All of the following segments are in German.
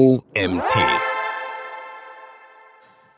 OMT.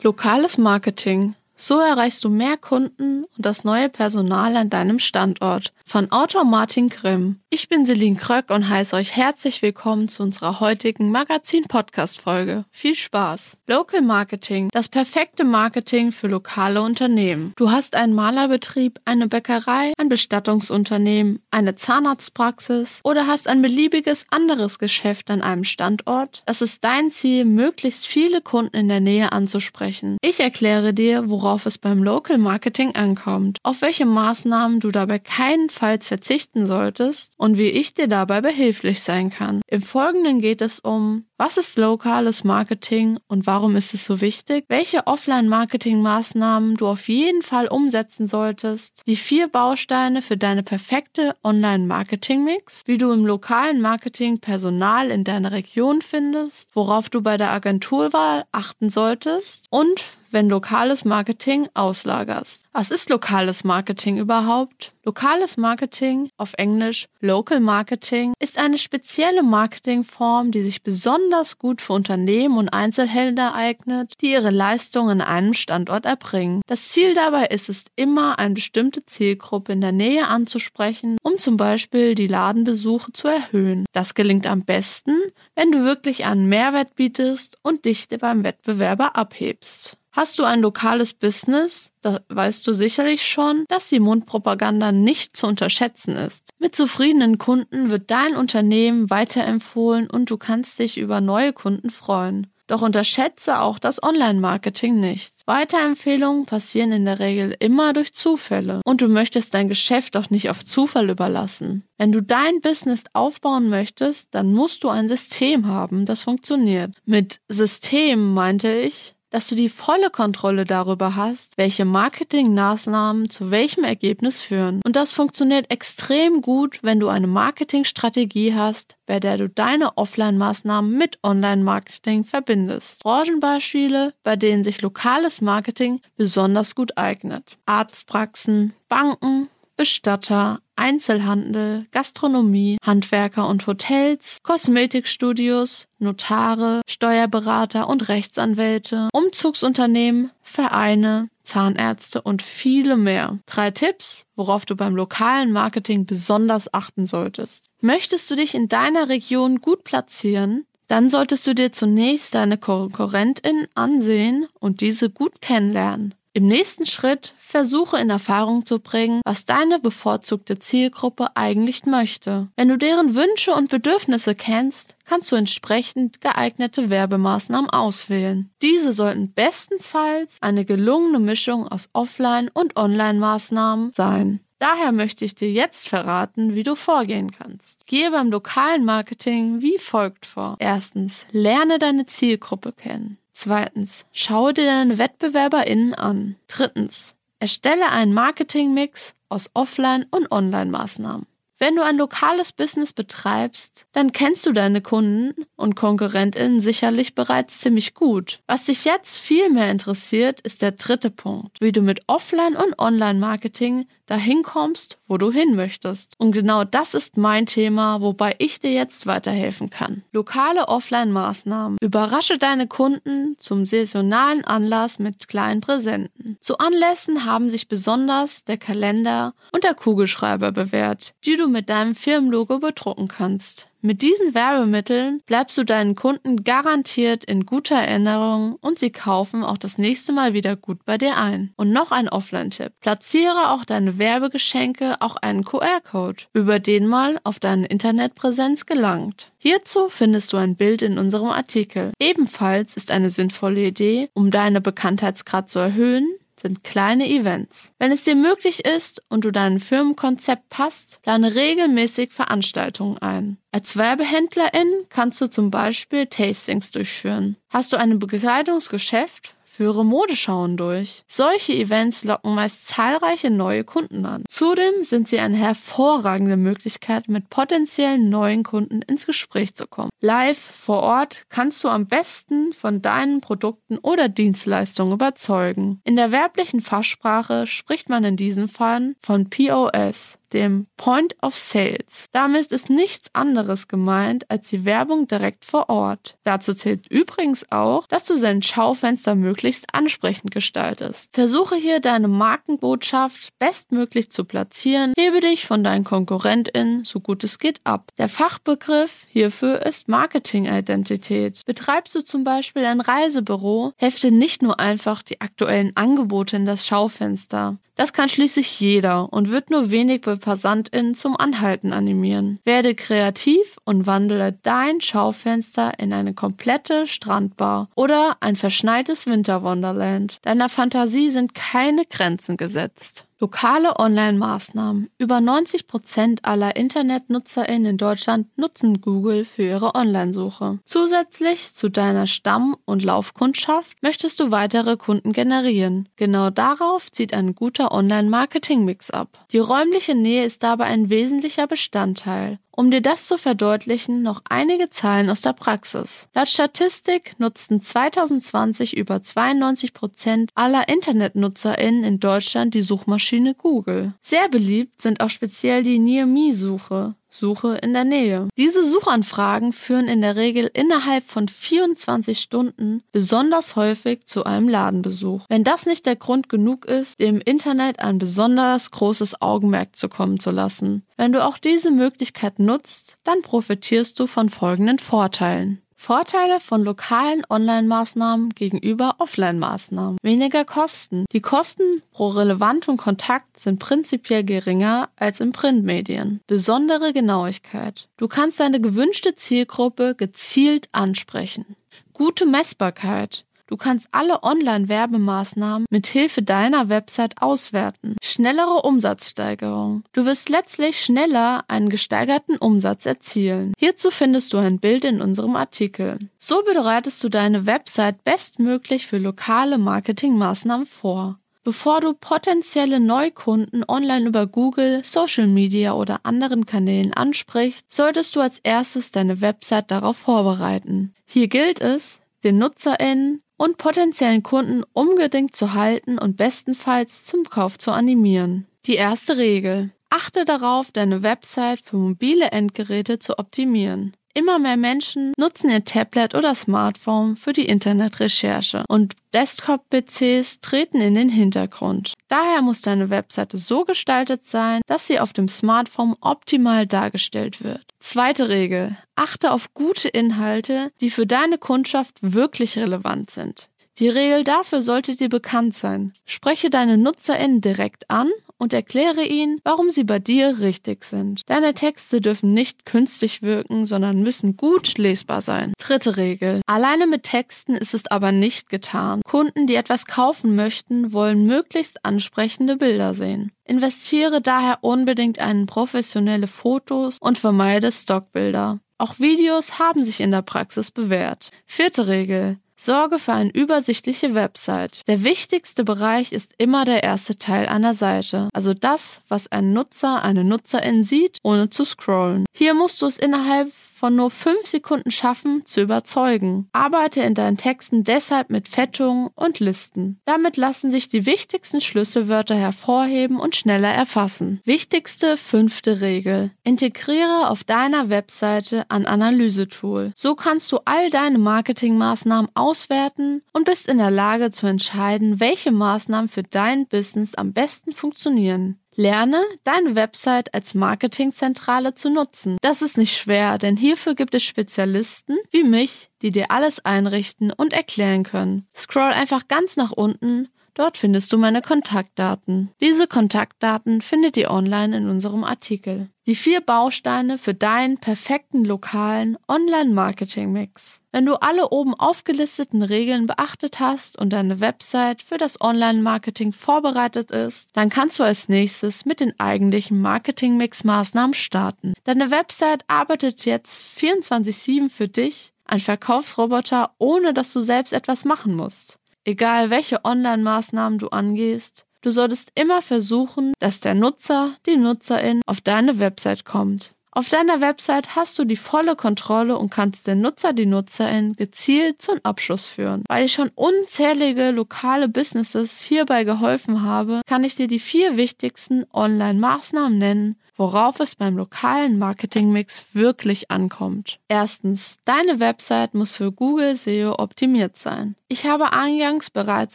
Lokales Marketing. So erreichst du mehr Kunden und das neue Personal an deinem Standort. Von Autor Martin Grimm. Ich bin Celine Kröck und heiße euch herzlich willkommen zu unserer heutigen Magazin-Podcast-Folge. Viel Spaß! Local Marketing. Das perfekte Marketing für lokale Unternehmen. Du hast einen Malerbetrieb, eine Bäckerei, ein Bestattungsunternehmen, eine Zahnarztpraxis oder hast ein beliebiges anderes Geschäft an einem Standort. Es ist dein Ziel, möglichst viele Kunden in der Nähe anzusprechen. Ich erkläre dir, worauf worauf es beim Local Marketing ankommt, auf welche Maßnahmen du dabei keinenfalls verzichten solltest und wie ich dir dabei behilflich sein kann. Im Folgenden geht es um, was ist lokales Marketing und warum ist es so wichtig, welche Offline-Marketing-Maßnahmen du auf jeden Fall umsetzen solltest, die vier Bausteine für deine perfekte Online-Marketing-Mix, wie du im lokalen Marketing Personal in deiner Region findest, worauf du bei der Agenturwahl achten solltest und wenn lokales Marketing auslagerst. Was ist lokales Marketing überhaupt? Lokales Marketing, auf Englisch Local Marketing, ist eine spezielle Marketingform, die sich besonders gut für Unternehmen und Einzelhändler eignet, die ihre Leistungen an einem Standort erbringen. Das Ziel dabei ist es immer, eine bestimmte Zielgruppe in der Nähe anzusprechen, um zum Beispiel die Ladenbesuche zu erhöhen. Das gelingt am besten, wenn du wirklich einen Mehrwert bietest und dich beim Wettbewerber abhebst. Hast du ein lokales Business, da weißt du sicherlich schon, dass die Mundpropaganda nicht zu unterschätzen ist. Mit zufriedenen Kunden wird dein Unternehmen weiterempfohlen und du kannst dich über neue Kunden freuen. Doch unterschätze auch das Online-Marketing nicht. Weiterempfehlungen passieren in der Regel immer durch Zufälle und du möchtest dein Geschäft auch nicht auf Zufall überlassen. Wenn du dein Business aufbauen möchtest, dann musst du ein System haben, das funktioniert. Mit System meinte ich, dass du die volle Kontrolle darüber hast, welche Marketingmaßnahmen zu welchem Ergebnis führen. Und das funktioniert extrem gut, wenn du eine Marketingstrategie hast, bei der du deine Offline-Maßnahmen mit Online-Marketing verbindest. Branchenbeispiele, bei denen sich lokales Marketing besonders gut eignet. Arztpraxen, Banken, Bestatter, Einzelhandel, Gastronomie, Handwerker und Hotels, Kosmetikstudios, Notare, Steuerberater und Rechtsanwälte, Umzugsunternehmen, Vereine, Zahnärzte und viele mehr. Drei Tipps, worauf du beim lokalen Marketing besonders achten solltest. Möchtest du dich in deiner Region gut platzieren? Dann solltest du dir zunächst deine KonkurrentInnen ansehen und diese gut kennenlernen. Im nächsten Schritt versuche in Erfahrung zu bringen, was deine bevorzugte Zielgruppe eigentlich möchte. Wenn du deren Wünsche und Bedürfnisse kennst, kannst du entsprechend geeignete Werbemaßnahmen auswählen. Diese sollten bestensfalls eine gelungene Mischung aus Offline- und Online-Maßnahmen sein. Daher möchte ich dir jetzt verraten, wie du vorgehen kannst. Gehe beim lokalen Marketing wie folgt vor. Erstens, lerne deine Zielgruppe kennen. Zweitens, schaue dir deine WettbewerberInnen an. Drittens, erstelle einen Marketingmix aus Offline- und Online-Maßnahmen. Wenn du ein lokales Business betreibst, dann kennst du deine Kunden und KonkurrentInnen sicherlich bereits ziemlich gut. Was dich jetzt viel mehr interessiert, ist der dritte Punkt, wie du mit Offline- und Online-Marketing dahin kommst, wo du hin möchtest. Und genau das ist mein Thema, wobei ich dir jetzt weiterhelfen kann. Lokale Offline-Maßnahmen. Überrasche deine Kunden zum saisonalen Anlass mit kleinen Präsenten. Zu Anlässen haben sich besonders der Kalender und der Kugelschreiber bewährt, die du mit deinem Firmenlogo bedrucken kannst. Mit diesen Werbemitteln bleibst du deinen Kunden garantiert in guter Erinnerung und sie kaufen auch das nächste Mal wieder gut bei dir ein. Und noch ein Offline-Tipp. Platziere auch deine Werbegeschenke auch einen QR-Code, über den mal auf deine Internetpräsenz gelangt. Hierzu findest du ein Bild in unserem Artikel. Ebenfalls ist eine sinnvolle Idee, um deine Bekanntheitsgrad zu erhöhen, sind kleine Events. Wenn es dir möglich ist und du dein Firmenkonzept passt, plane regelmäßig Veranstaltungen ein. Als Werbehändlerin kannst du zum Beispiel Tastings durchführen. Hast du ein Bekleidungsgeschäft? Führe Modeschauen durch. Solche Events locken meist zahlreiche neue Kunden an. Zudem sind sie eine hervorragende Möglichkeit, mit potenziellen neuen Kunden ins Gespräch zu kommen. Live vor Ort kannst du am besten von deinen Produkten oder Dienstleistungen überzeugen. In der werblichen Fachsprache spricht man in diesem Fall von POS. Dem Point of Sales. Damit ist nichts anderes gemeint als die Werbung direkt vor Ort. Dazu zählt übrigens auch, dass du dein Schaufenster möglichst ansprechend gestaltest. Versuche hier deine Markenbotschaft bestmöglich zu platzieren, hebe dich von deinen KonkurrentInnen so gut es geht ab. Der Fachbegriff hierfür ist Marketing-Identität. Betreibst du zum Beispiel ein Reisebüro, hefte nicht nur einfach die aktuellen Angebote in das Schaufenster. Das kann schließlich jeder und wird nur wenig bei PassantInnen zum Anhalten animieren. Werde kreativ und wandle dein Schaufenster in eine komplette Strandbar oder ein verschneites Winterwonderland. Deiner Fantasie sind keine Grenzen gesetzt. Lokale Online-Maßnahmen. Über 90 Prozent aller InternetnutzerInnen in Deutschland nutzen Google für ihre Online-Suche. Zusätzlich zu deiner Stamm- und Laufkundschaft möchtest du weitere Kunden generieren. Genau darauf zieht ein guter Online-Marketing-Mix ab. Die räumliche Nähe ist dabei ein wesentlicher Bestandteil. Um dir das zu verdeutlichen, noch einige Zahlen aus der Praxis. Laut Statistik nutzten 2020 über 92 Prozent aller InternetnutzerInnen in Deutschland die Suchmaschine Google. Sehr beliebt sind auch speziell die Near Me-Suche. Suche in der Nähe. Diese Suchanfragen führen in der Regel innerhalb von 24 Stunden besonders häufig zu einem Ladenbesuch. Wenn das nicht der Grund genug ist, dem Internet ein besonders großes Augenmerk zu kommen zu lassen. Wenn du auch diese Möglichkeit nutzt, dann profitierst du von folgenden Vorteilen. Vorteile von lokalen Online-Maßnahmen gegenüber Offline-Maßnahmen. Weniger Kosten. Die Kosten pro relevantem Kontakt sind prinzipiell geringer als in Printmedien. Besondere Genauigkeit. Du kannst deine gewünschte Zielgruppe gezielt ansprechen. Gute Messbarkeit. Du kannst alle Online-Werbemaßnahmen mit Hilfe deiner Website auswerten. Schnellere Umsatzsteigerung. Du wirst letztlich schneller einen gesteigerten Umsatz erzielen. Hierzu findest du ein Bild in unserem Artikel. So bereitest du deine Website bestmöglich für lokale Marketingmaßnahmen vor. Bevor du potenzielle Neukunden online über Google, Social Media oder anderen Kanälen ansprichst, solltest du als erstes deine Website darauf vorbereiten. Hier gilt es, den NutzerInnen und potenziellen Kunden unbedingt zu halten und bestenfalls zum Kauf zu animieren. Die erste Regel. Achte darauf, deine Website für mobile Endgeräte zu optimieren. Immer mehr Menschen nutzen ihr Tablet oder Smartphone für die Internetrecherche und Desktop-PCs treten in den Hintergrund. Daher muss deine Webseite so gestaltet sein, dass sie auf dem Smartphone optimal dargestellt wird. Zweite Regel. Achte auf gute Inhalte, die für deine Kundschaft wirklich relevant sind. Die Regel dafür sollte dir bekannt sein. Spreche deine NutzerInnen direkt an und erkläre ihnen, warum sie bei dir richtig sind. Deine Texte dürfen nicht künstlich wirken, sondern müssen gut lesbar sein. Dritte Regel. Alleine mit Texten ist es aber nicht getan. Kunden, die etwas kaufen möchten, wollen möglichst ansprechende Bilder sehen. Investiere daher unbedingt in professionelle Fotos und vermeide Stockbilder. Auch Videos haben sich in der Praxis bewährt. Vierte Regel. Sorge für eine übersichtliche Website. Der wichtigste Bereich ist immer der erste Teil einer Seite, also das, was ein Nutzer, eine Nutzerin sieht, ohne zu scrollen. Hier musst du es innerhalb von nur fünf Sekunden schaffen, zu überzeugen. Arbeite in deinen Texten deshalb mit Fettungen und Listen. Damit lassen sich die wichtigsten Schlüsselwörter hervorheben und schneller erfassen. Wichtigste fünfte Regel. Integriere auf deiner Webseite ein Analysetool. So kannst du all deine Marketingmaßnahmen auswerten und bist in der Lage zu entscheiden, welche Maßnahmen für dein Business am besten funktionieren. Lerne, deine Website als Marketingzentrale zu nutzen. Das ist nicht schwer, denn hierfür gibt es Spezialisten wie mich, die dir alles einrichten und erklären können. Scroll einfach ganz nach unten Dort findest du meine Kontaktdaten. Diese Kontaktdaten findet ihr online in unserem Artikel. Die vier Bausteine für deinen perfekten lokalen Online-Marketing-Mix. Wenn du alle oben aufgelisteten Regeln beachtet hast und deine Website für das Online-Marketing vorbereitet ist, dann kannst du als nächstes mit den eigentlichen Marketing-Mix-Maßnahmen starten. Deine Website arbeitet jetzt 24-7 für dich, ein Verkaufsroboter, ohne dass du selbst etwas machen musst. Egal welche Online-Maßnahmen du angehst, du solltest immer versuchen, dass der Nutzer, die Nutzerin auf deine Website kommt. Auf deiner Website hast du die volle Kontrolle und kannst den Nutzer, die Nutzerin gezielt zum Abschluss führen. Weil ich schon unzählige lokale Businesses hierbei geholfen habe, kann ich dir die vier wichtigsten Online-Maßnahmen nennen, worauf es beim lokalen Marketingmix wirklich ankommt. Erstens, deine Website muss für Google SEO optimiert sein. Ich habe eingangs bereits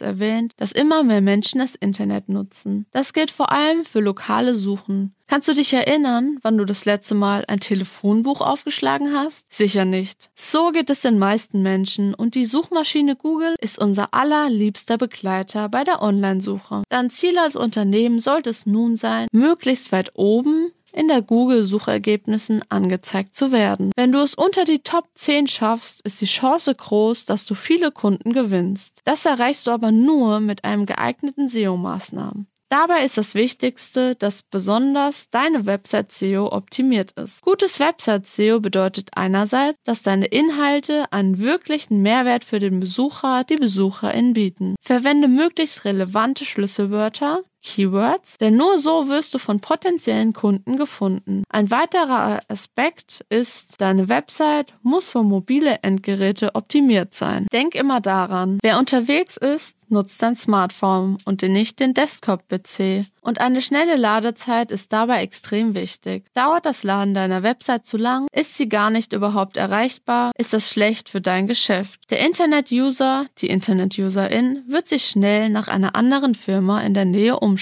erwähnt, dass immer mehr Menschen das Internet nutzen. Das gilt vor allem für lokale Suchen. Kannst du dich erinnern, wann du das letzte Mal ein Telefonbuch aufgeschlagen hast? Sicher nicht. So geht es den meisten Menschen und die Suchmaschine Google ist unser allerliebster Begleiter bei der Online-Suche. Dein Ziel als Unternehmen sollte es nun sein, möglichst weit oben in der Google-Suchergebnissen angezeigt zu werden. Wenn du es unter die Top 10 schaffst, ist die Chance groß, dass du viele Kunden gewinnst. Das erreichst du aber nur mit einem geeigneten SEO-Maßnahmen. Dabei ist das Wichtigste, dass besonders deine Website SEO optimiert ist. Gutes Website SEO bedeutet einerseits, dass deine Inhalte einen wirklichen Mehrwert für den Besucher, die Besucherin bieten. Verwende möglichst relevante Schlüsselwörter, Keywords, denn nur so wirst du von potenziellen Kunden gefunden. Ein weiterer Aspekt ist, deine Website muss für mobile Endgeräte optimiert sein. Denk immer daran, wer unterwegs ist, nutzt dein Smartphone und nicht den Desktop-PC. Und eine schnelle Ladezeit ist dabei extrem wichtig. Dauert das Laden deiner Website zu lang? Ist sie gar nicht überhaupt erreichbar? Ist das schlecht für dein Geschäft? Der Internet-User, die Internet-Userin, wird sich schnell nach einer anderen Firma in der Nähe umschauen.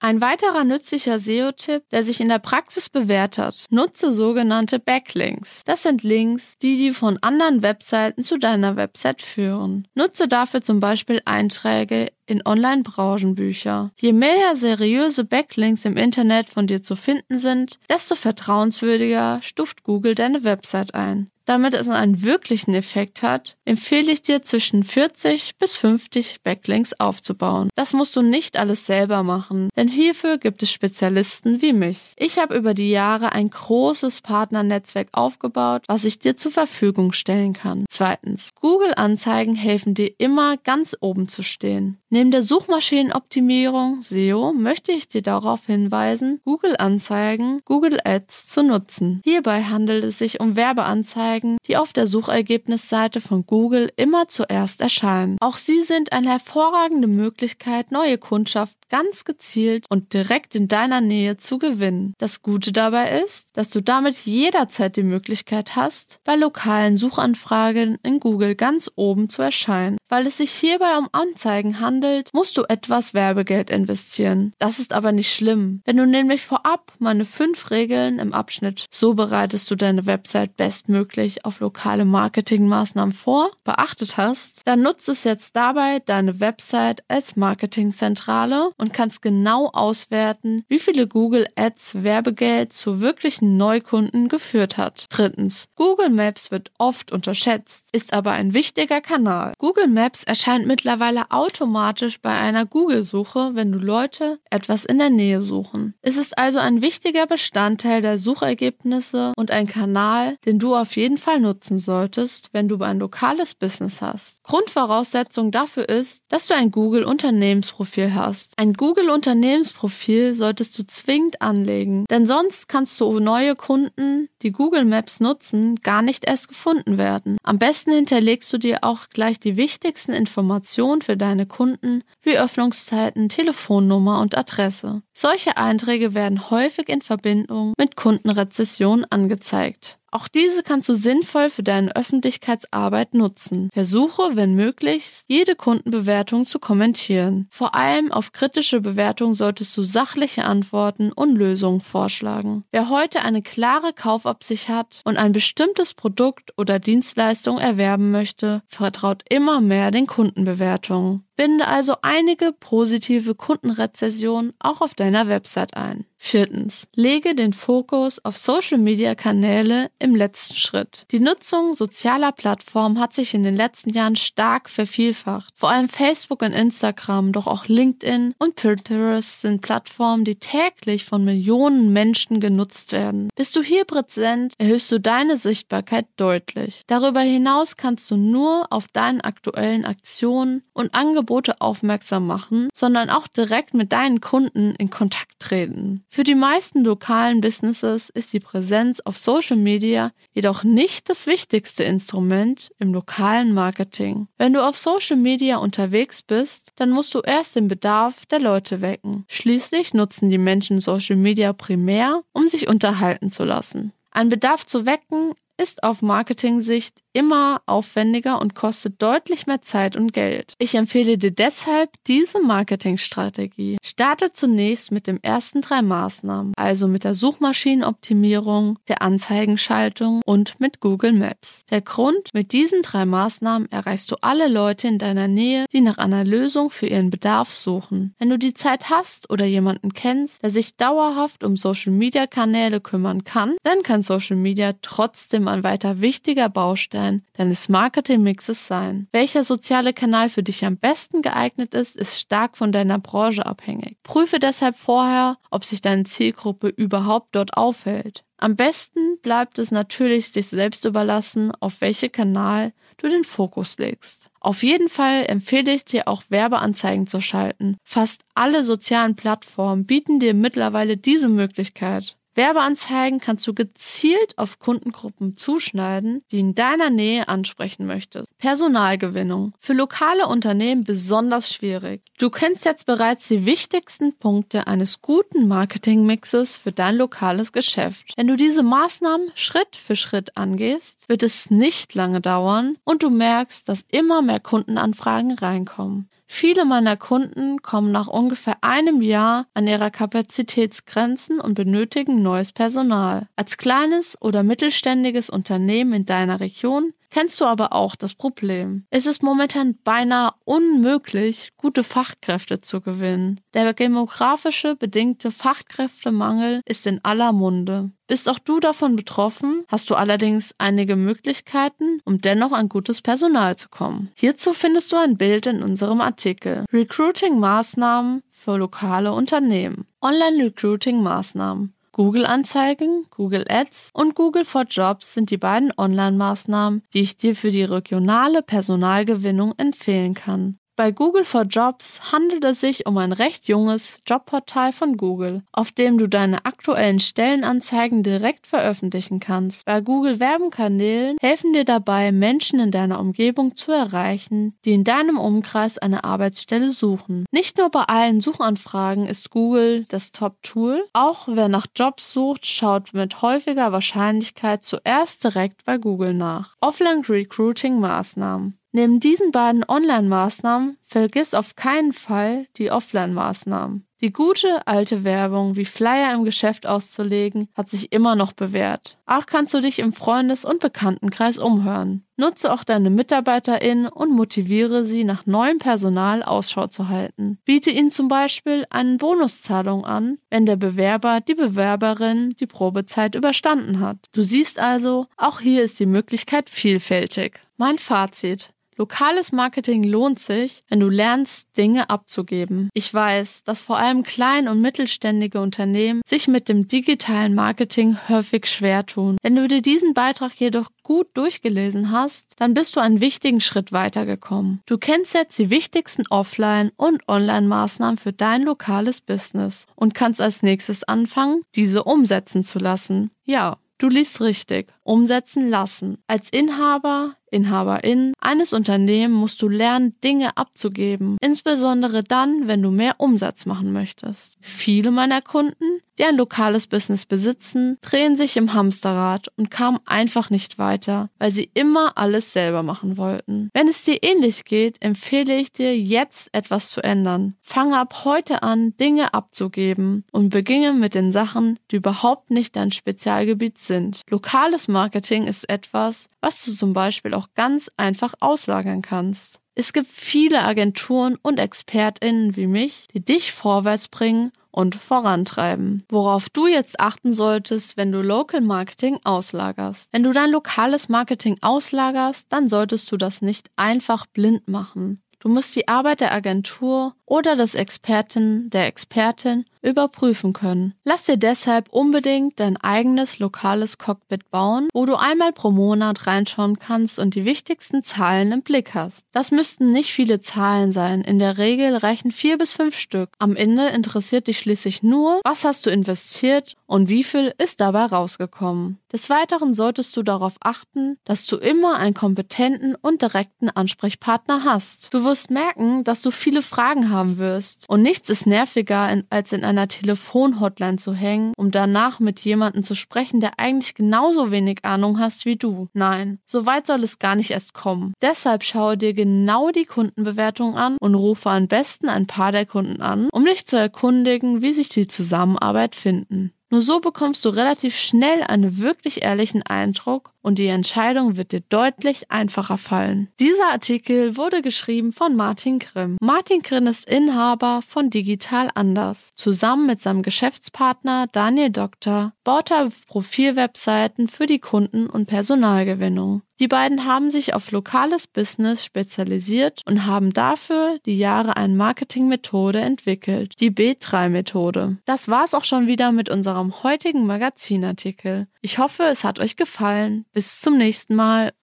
Ein weiterer nützlicher SEO-Tipp, der sich in der Praxis bewährt hat, nutze sogenannte Backlinks. Das sind Links, die die von anderen Webseiten zu deiner Website führen. Nutze dafür zum Beispiel Einträge in Online-Branchenbücher. Je mehr seriöse Backlinks im Internet von dir zu finden sind, desto vertrauenswürdiger stuft Google deine Website ein. Damit es einen wirklichen Effekt hat, empfehle ich dir zwischen 40 bis 50 Backlinks aufzubauen. Das musst du nicht alles selber machen, denn hierfür gibt es Spezialisten wie mich. Ich habe über die Jahre ein großes Partnernetzwerk aufgebaut, was ich dir zur Verfügung stellen kann. Zweitens, Google-Anzeigen helfen dir immer ganz oben zu stehen. Neben der Suchmaschinenoptimierung SEO möchte ich dir darauf hinweisen, Google-Anzeigen, Google Ads zu nutzen. Hierbei handelt es sich um Werbeanzeigen, Anzeigen, die auf der Suchergebnisseite von Google immer zuerst erscheinen. Auch sie sind eine hervorragende Möglichkeit, neue Kundschaft ganz gezielt und direkt in deiner Nähe zu gewinnen. Das Gute dabei ist, dass du damit jederzeit die Möglichkeit hast, bei lokalen Suchanfragen in Google ganz oben zu erscheinen. Weil es sich hierbei um Anzeigen handelt, musst du etwas Werbegeld investieren. Das ist aber nicht schlimm. Wenn du nämlich vorab meine fünf Regeln im Abschnitt So bereitest du deine Website bestmöglich auf lokale Marketingmaßnahmen vor beachtet hast, dann nutzt es jetzt dabei deine Website als Marketingzentrale und kannst genau auswerten, wie viele Google Ads Werbegeld zu wirklichen Neukunden geführt hat. Drittens. Google Maps wird oft unterschätzt, ist aber ein wichtiger Kanal. Google Maps erscheint mittlerweile automatisch bei einer Google-Suche, wenn du Leute etwas in der Nähe suchen. Es ist also ein wichtiger Bestandteil der Suchergebnisse und ein Kanal, den du auf jeden Fall nutzen solltest, wenn du ein lokales Business hast. Grundvoraussetzung dafür ist, dass du ein Google-Unternehmensprofil hast. Ein Google-Unternehmensprofil solltest du zwingend anlegen, denn sonst kannst du neue Kunden, die Google Maps nutzen, gar nicht erst gefunden werden. Am besten hinterlegst du dir auch gleich die wichtigsten Informationen für deine Kunden wie Öffnungszeiten, Telefonnummer und Adresse. Solche Einträge werden häufig in Verbindung mit Kundenrezession angezeigt. Auch diese kannst du sinnvoll für deine Öffentlichkeitsarbeit nutzen. Versuche, wenn möglich, jede Kundenbewertung zu kommentieren. Vor allem auf kritische Bewertungen solltest du sachliche Antworten und Lösungen vorschlagen. Wer heute eine klare Kaufabsicht hat und ein bestimmtes Produkt oder Dienstleistung erwerben möchte, vertraut immer mehr den Kundenbewertungen. Binde also einige positive Kundenrezessionen auch auf deiner Website ein. Viertens. Lege den Fokus auf Social-Media-Kanäle im letzten Schritt. Die Nutzung sozialer Plattformen hat sich in den letzten Jahren stark vervielfacht. Vor allem Facebook und Instagram, doch auch LinkedIn und Pinterest sind Plattformen, die täglich von Millionen Menschen genutzt werden. Bist du hier präsent, erhöhst du deine Sichtbarkeit deutlich. Darüber hinaus kannst du nur auf deinen aktuellen Aktionen und Angeboten Angebote aufmerksam machen, sondern auch direkt mit deinen Kunden in Kontakt treten. Für die meisten lokalen Businesses ist die Präsenz auf Social Media jedoch nicht das wichtigste Instrument im lokalen Marketing. Wenn du auf Social Media unterwegs bist, dann musst du erst den Bedarf der Leute wecken. Schließlich nutzen die Menschen Social Media primär, um sich unterhalten zu lassen. Ein Bedarf zu wecken ist auf Marketing-Sicht immer aufwendiger und kostet deutlich mehr Zeit und Geld. Ich empfehle dir deshalb diese Marketingstrategie. Starte zunächst mit den ersten drei Maßnahmen, also mit der Suchmaschinenoptimierung, der Anzeigenschaltung und mit Google Maps. Der Grund, mit diesen drei Maßnahmen erreichst du alle Leute in deiner Nähe, die nach einer Lösung für ihren Bedarf suchen. Wenn du die Zeit hast oder jemanden kennst, der sich dauerhaft um Social-Media-Kanäle kümmern kann, dann kann Social Media trotzdem ein weiter wichtiger Baustein deines Marketingmixes sein. Welcher soziale Kanal für dich am besten geeignet ist, ist stark von deiner Branche abhängig. Prüfe deshalb vorher, ob sich deine Zielgruppe überhaupt dort aufhält. Am besten bleibt es natürlich sich selbst überlassen, auf welche Kanal du den Fokus legst. Auf jeden Fall empfehle ich dir auch Werbeanzeigen zu schalten. Fast alle sozialen Plattformen bieten dir mittlerweile diese Möglichkeit. Werbeanzeigen kannst du gezielt auf Kundengruppen zuschneiden, die in deiner Nähe ansprechen möchtest. Personalgewinnung. Für lokale Unternehmen besonders schwierig. Du kennst jetzt bereits die wichtigsten Punkte eines guten Marketingmixes für dein lokales Geschäft. Wenn du diese Maßnahmen Schritt für Schritt angehst, wird es nicht lange dauern und du merkst, dass immer mehr Kundenanfragen reinkommen. Viele meiner Kunden kommen nach ungefähr einem Jahr an ihrer Kapazitätsgrenzen und benötigen neues Personal. Als kleines oder mittelständiges Unternehmen in deiner Region kennst du aber auch das Problem. Es ist momentan beinahe unmöglich, gute Fachkräfte zu gewinnen. Der demografische bedingte Fachkräftemangel ist in aller Munde. Bist auch du davon betroffen, hast du allerdings einige Möglichkeiten, um dennoch an gutes Personal zu kommen. Hierzu findest du ein Bild in unserem Artikel. Recruiting-Maßnahmen für lokale Unternehmen. Online-Recruiting-Maßnahmen. Google-Anzeigen, Google Ads und Google for Jobs sind die beiden Online-Maßnahmen, die ich dir für die regionale Personalgewinnung empfehlen kann. Bei Google for Jobs handelt es sich um ein recht junges Jobportal von Google, auf dem du deine aktuellen Stellenanzeigen direkt veröffentlichen kannst. Bei Google Werbenkanälen helfen dir dabei, Menschen in deiner Umgebung zu erreichen, die in deinem Umkreis eine Arbeitsstelle suchen. Nicht nur bei allen Suchanfragen ist Google das Top-Tool, auch wer nach Jobs sucht, schaut mit häufiger Wahrscheinlichkeit zuerst direkt bei Google nach. Offline Recruiting Maßnahmen Neben diesen beiden Online-Maßnahmen vergiss auf keinen Fall die Offline-Maßnahmen. Die gute alte Werbung wie Flyer im Geschäft auszulegen hat sich immer noch bewährt. Auch kannst du dich im Freundes- und Bekanntenkreis umhören. Nutze auch deine MitarbeiterInnen und motiviere sie, nach neuem Personal Ausschau zu halten. Biete ihnen zum Beispiel eine Bonuszahlung an, wenn der Bewerber, die Bewerberin die Probezeit überstanden hat. Du siehst also, auch hier ist die Möglichkeit vielfältig. Mein Fazit. Lokales Marketing lohnt sich, wenn du lernst, Dinge abzugeben. Ich weiß, dass vor allem klein- und mittelständige Unternehmen sich mit dem digitalen Marketing häufig schwer tun. Wenn du dir diesen Beitrag jedoch gut durchgelesen hast, dann bist du einen wichtigen Schritt weitergekommen. Du kennst jetzt die wichtigsten Offline- und Online-Maßnahmen für dein lokales Business und kannst als nächstes anfangen, diese umsetzen zu lassen. Ja, Du liest richtig. Umsetzen lassen. Als Inhaber, Inhaberin eines Unternehmens musst du lernen, Dinge abzugeben. Insbesondere dann, wenn du mehr Umsatz machen möchtest. Viele meiner Kunden, die ein lokales Business besitzen, drehen sich im Hamsterrad und kamen einfach nicht weiter, weil sie immer alles selber machen wollten. Wenn es dir ähnlich geht, empfehle ich dir, jetzt etwas zu ändern. Fange ab heute an, Dinge abzugeben und beginne mit den Sachen, die überhaupt nicht dein Spezialgebiet sind. Lokales Marketing ist etwas, was du zum Beispiel auch ganz einfach auslagern kannst. Es gibt viele Agenturen und ExpertInnen wie mich, die dich vorwärts bringen und vorantreiben. Worauf du jetzt achten solltest, wenn du Local Marketing auslagerst. Wenn du dein lokales Marketing auslagerst, dann solltest du das nicht einfach blind machen. Du musst die Arbeit der Agentur oder des Experten, der Expertin überprüfen können. Lass dir deshalb unbedingt dein eigenes lokales Cockpit bauen, wo du einmal pro Monat reinschauen kannst und die wichtigsten Zahlen im Blick hast. Das müssten nicht viele Zahlen sein, in der Regel reichen vier bis fünf Stück. Am Ende interessiert dich schließlich nur, was hast du investiert und wie viel ist dabei rausgekommen. Des Weiteren solltest du darauf achten, dass du immer einen kompetenten und direkten Ansprechpartner hast. Du wirst merken, dass du viele Fragen haben wirst und nichts ist nerviger als in einer Telefonhotline zu hängen, um danach mit jemandem zu sprechen, der eigentlich genauso wenig Ahnung hast wie du. Nein, so weit soll es gar nicht erst kommen. Deshalb schaue dir genau die Kundenbewertung an und rufe am besten ein paar der Kunden an, um dich zu erkundigen, wie sich die Zusammenarbeit finden. Nur so bekommst du relativ schnell einen wirklich ehrlichen Eindruck und die Entscheidung wird dir deutlich einfacher fallen. Dieser Artikel wurde geschrieben von Martin Grimm. Martin Grimm ist Inhaber von Digital Anders. Zusammen mit seinem Geschäftspartner Daniel Doktor baut er Profilwebseiten für die Kunden- und Personalgewinnung. Die beiden haben sich auf lokales Business spezialisiert und haben dafür die Jahre eine Marketingmethode entwickelt, die B3-Methode. Das war's auch schon wieder mit unserem heutigen Magazinartikel. Ich hoffe, es hat euch gefallen. Bis zum nächsten Mal.